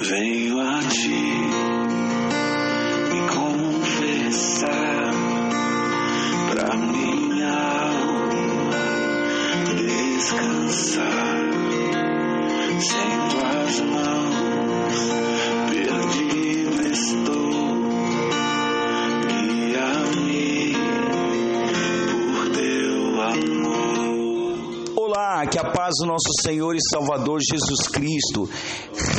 Venho a ti me confessar pra minha alma descansar. Sem tuas mãos, perdido estou. Que a paz do nosso Senhor e Salvador Jesus Cristo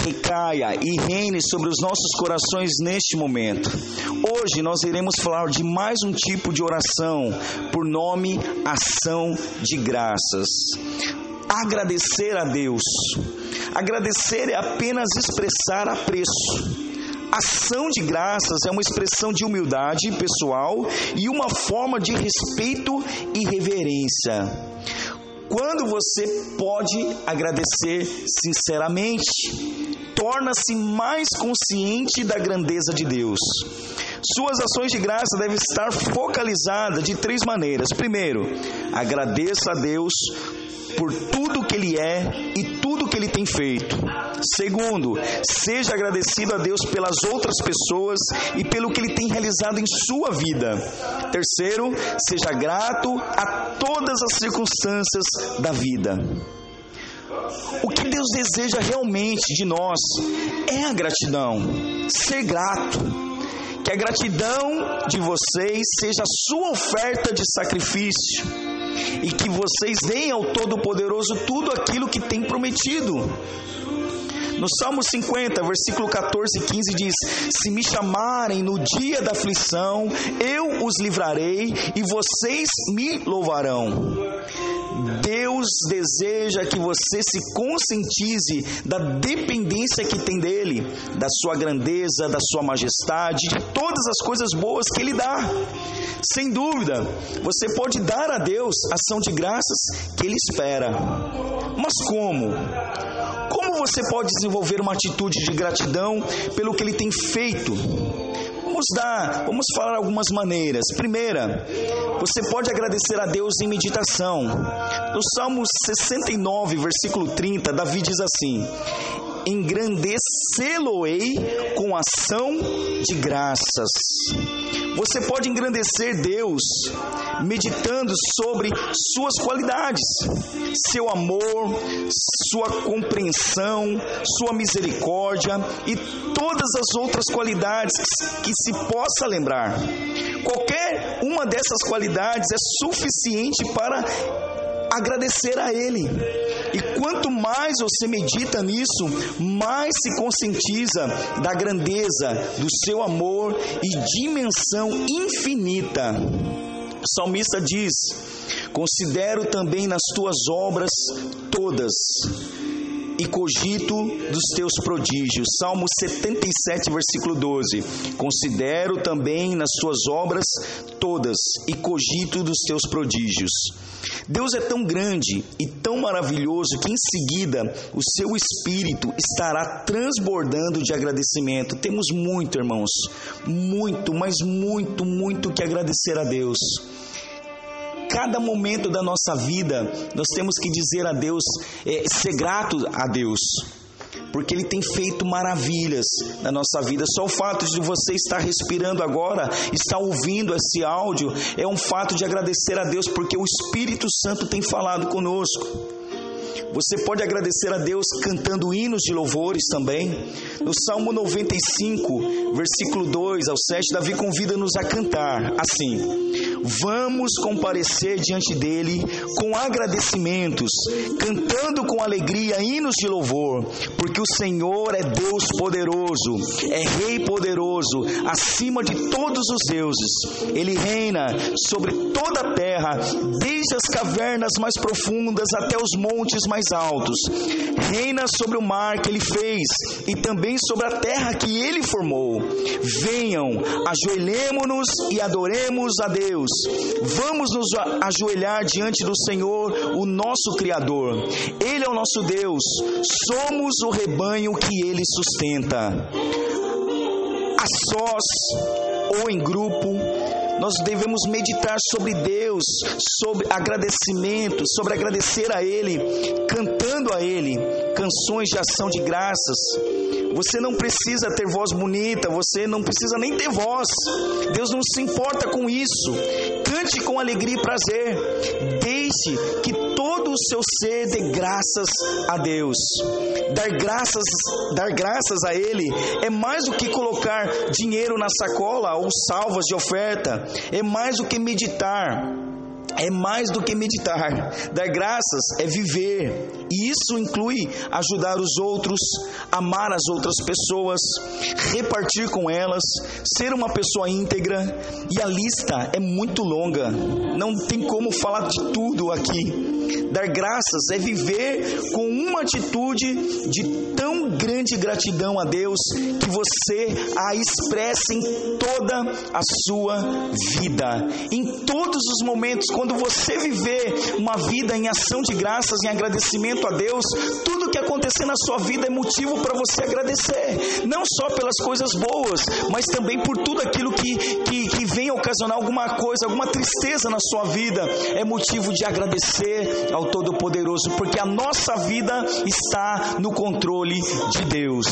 recaia e reine sobre os nossos corações neste momento. Hoje nós iremos falar de mais um tipo de oração, por nome Ação de Graças. Agradecer a Deus. Agradecer é apenas expressar apreço. Ação de graças é uma expressão de humildade pessoal e uma forma de respeito e reverência. Quando você pode agradecer sinceramente, torna-se mais consciente da grandeza de Deus. Suas ações de graça devem estar focalizadas de três maneiras. Primeiro, agradeça a Deus por tudo que Ele é e tudo que Ele tem feito. Segundo, seja agradecido a Deus pelas outras pessoas e pelo que Ele tem realizado em sua vida. Terceiro, seja grato a todas as circunstâncias da vida. O que Deus deseja realmente de nós é a gratidão, ser grato. Que a gratidão de vocês seja a sua oferta de sacrifício e que vocês deem ao Todo-Poderoso tudo aquilo que tem prometido. No Salmo 50, versículo 14 e 15 diz: Se me chamarem no dia da aflição, eu os livrarei e vocês me louvarão. Deus deseja que você se conscientize da dependência que tem dele, da sua grandeza, da sua majestade, de todas as coisas boas que ele dá. Sem dúvida, você pode dar a Deus ação de graças que ele espera. Mas como? Como você pode desenvolver uma atitude de gratidão pelo que ele tem feito? Vamos dar, vamos falar algumas maneiras. Primeira, você pode agradecer a Deus em meditação. No Salmo 69, versículo 30, Davi diz assim: Engrandecê-lo-ei com ação de graças. Você pode engrandecer Deus meditando sobre suas qualidades, seu amor, sua compreensão, sua misericórdia e todas as outras qualidades que se possa lembrar. Qualquer uma dessas qualidades é suficiente para agradecer a Ele. E quanto mais você medita nisso, mais se conscientiza da grandeza do seu amor e dimensão infinita. O salmista diz: Considero também nas tuas obras todas e cogito dos teus prodígios. Salmo 77, versículo 12. Considero também nas tuas obras todas e cogito dos teus prodígios. Deus é tão grande e tão maravilhoso que em seguida o seu espírito estará transbordando de agradecimento. Temos muito, irmãos, muito, mas muito, muito que agradecer a Deus cada momento da nossa vida, nós temos que dizer a Deus, é, ser grato a Deus, porque Ele tem feito maravilhas na nossa vida. Só o fato de você estar respirando agora, estar ouvindo esse áudio, é um fato de agradecer a Deus, porque o Espírito Santo tem falado conosco. Você pode agradecer a Deus cantando hinos de louvores também. No Salmo 95, versículo 2 ao 7, Davi convida-nos a cantar assim: Vamos comparecer diante dele com agradecimentos, cantando com alegria hinos de louvor, porque o Senhor é Deus poderoso, é Rei poderoso, acima de todos os deuses. Ele reina sobre toda a terra, desde as cavernas mais profundas até os montes mais altos. Reina sobre o mar que ele fez e também sobre a terra que ele formou. Venham, ajoelhemos-nos e adoremos a Deus. Vamos nos ajoelhar diante do Senhor, o nosso Criador. Ele é o nosso Deus. Somos o rebanho que ele sustenta. A sós ou em grupo, nós devemos meditar sobre Deus, sobre agradecimento, sobre agradecer a Ele, cantando a Ele, canções de ação de graças. Você não precisa ter voz bonita, você não precisa nem ter voz. Deus não se importa com isso. Cante com alegria e prazer. Deixe que seu ser dê graças a Deus. Dar graças, dar graças a Ele é mais do que colocar dinheiro na sacola ou salvas de oferta. É mais do que meditar é mais do que meditar. Dar graças é viver. E isso inclui ajudar os outros, amar as outras pessoas, repartir com elas, ser uma pessoa íntegra. E a lista é muito longa. Não tem como falar de tudo aqui. Dar graças é viver com uma atitude de tão grande gratidão a Deus que você a expressa em toda a sua vida. Em todos os momentos, quando você viver uma vida em ação de graças, em agradecimento a Deus, tudo que acontecer na sua vida é motivo para você agradecer. Não só pelas coisas boas, mas também por tudo aquilo que, que, que vem ocasionar alguma coisa, alguma tristeza na sua vida. É motivo de agradecer ao Todo-Poderoso, porque a nossa vida está no controle de Deus.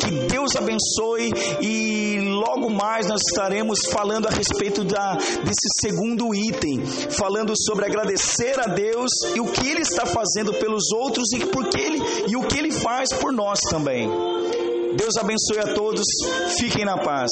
Que Deus abençoe e logo mais nós estaremos falando a respeito da, desse segundo item, falando sobre agradecer a Deus e o que Ele está fazendo pelos outros e, porque ele, e o que Ele faz por nós também. Deus abençoe a todos, fiquem na paz.